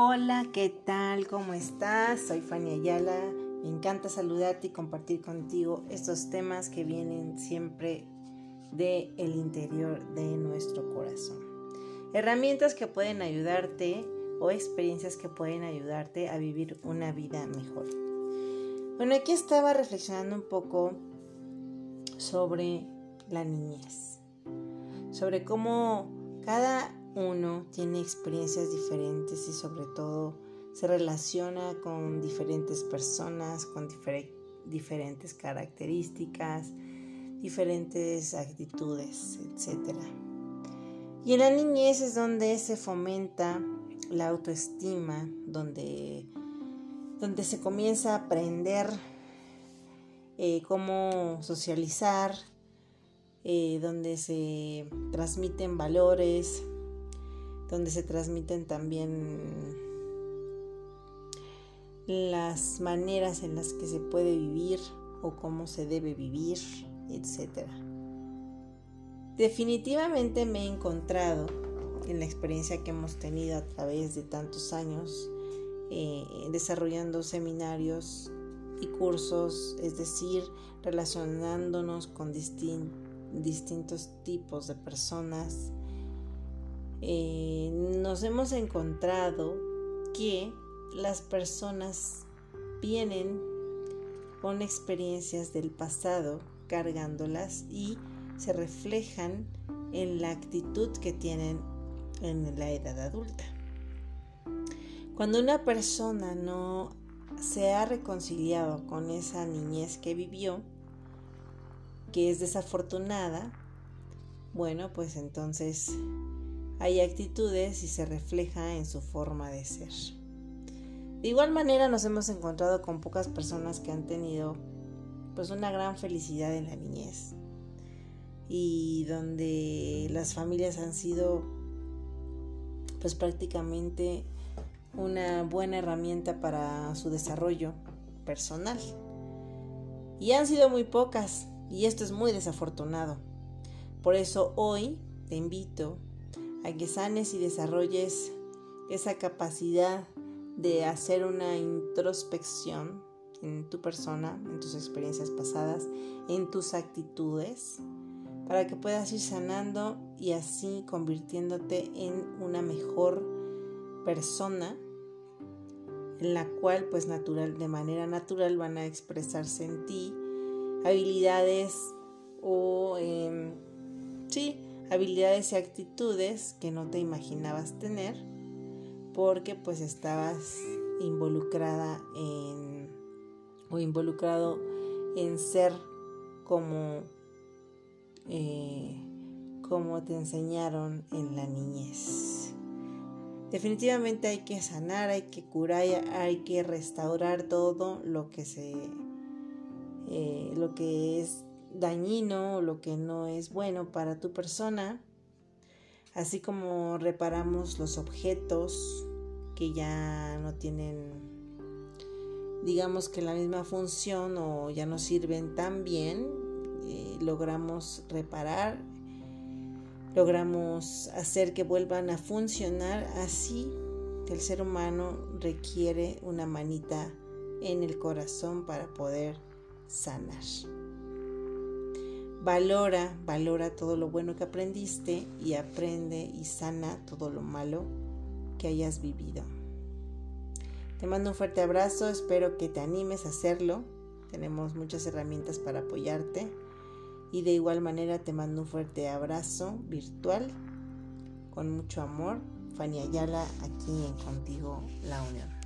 Hola, ¿qué tal? ¿Cómo estás? Soy Fanny Ayala. Me encanta saludarte y compartir contigo estos temas que vienen siempre del el interior de nuestro corazón. Herramientas que pueden ayudarte o experiencias que pueden ayudarte a vivir una vida mejor. Bueno, aquí estaba reflexionando un poco sobre la niñez, sobre cómo cada uno tiene experiencias diferentes y sobre todo se relaciona con diferentes personas, con diferentes características, diferentes actitudes, etc. Y en la niñez es donde se fomenta la autoestima, donde, donde se comienza a aprender eh, cómo socializar, eh, donde se transmiten valores, donde se transmiten también las maneras en las que se puede vivir o cómo se debe vivir, etc. Definitivamente me he encontrado en la experiencia que hemos tenido a través de tantos años eh, desarrollando seminarios y cursos, es decir, relacionándonos con distintos tipos de personas, eh, nos hemos encontrado que las personas vienen con experiencias del pasado cargándolas y se reflejan en la actitud que tienen en la edad adulta. Cuando una persona no se ha reconciliado con esa niñez que vivió, que es desafortunada, bueno, pues entonces hay actitudes y se refleja en su forma de ser. De igual manera nos hemos encontrado con pocas personas que han tenido pues una gran felicidad en la niñez y donde las familias han sido pues prácticamente una buena herramienta para su desarrollo personal. Y han sido muy pocas y esto es muy desafortunado. Por eso hoy te invito a que sanes y desarrolles esa capacidad de hacer una introspección en tu persona, en tus experiencias pasadas, en tus actitudes, para que puedas ir sanando y así convirtiéndote en una mejor persona en la cual pues natural de manera natural van a expresarse en ti habilidades o em, sí habilidades y actitudes que no te imaginabas tener porque pues estabas involucrada en o involucrado en ser como eh, como te enseñaron en la niñez. Definitivamente hay que sanar, hay que curar, hay que restaurar todo lo que se eh, lo que es dañino, lo que no es bueno para tu persona, así como reparamos los objetos que ya no tienen, digamos que la misma función o ya no sirven tan bien, eh, logramos reparar, logramos hacer que vuelvan a funcionar así. El ser humano requiere una manita en el corazón para poder sanar. Valora, valora todo lo bueno que aprendiste y aprende y sana todo lo malo que hayas vivido. Te mando un fuerte abrazo, espero que te animes a hacerlo. Tenemos muchas herramientas para apoyarte. Y de igual manera te mando un fuerte abrazo virtual con mucho amor. Fanny Ayala aquí en Contigo La Unión.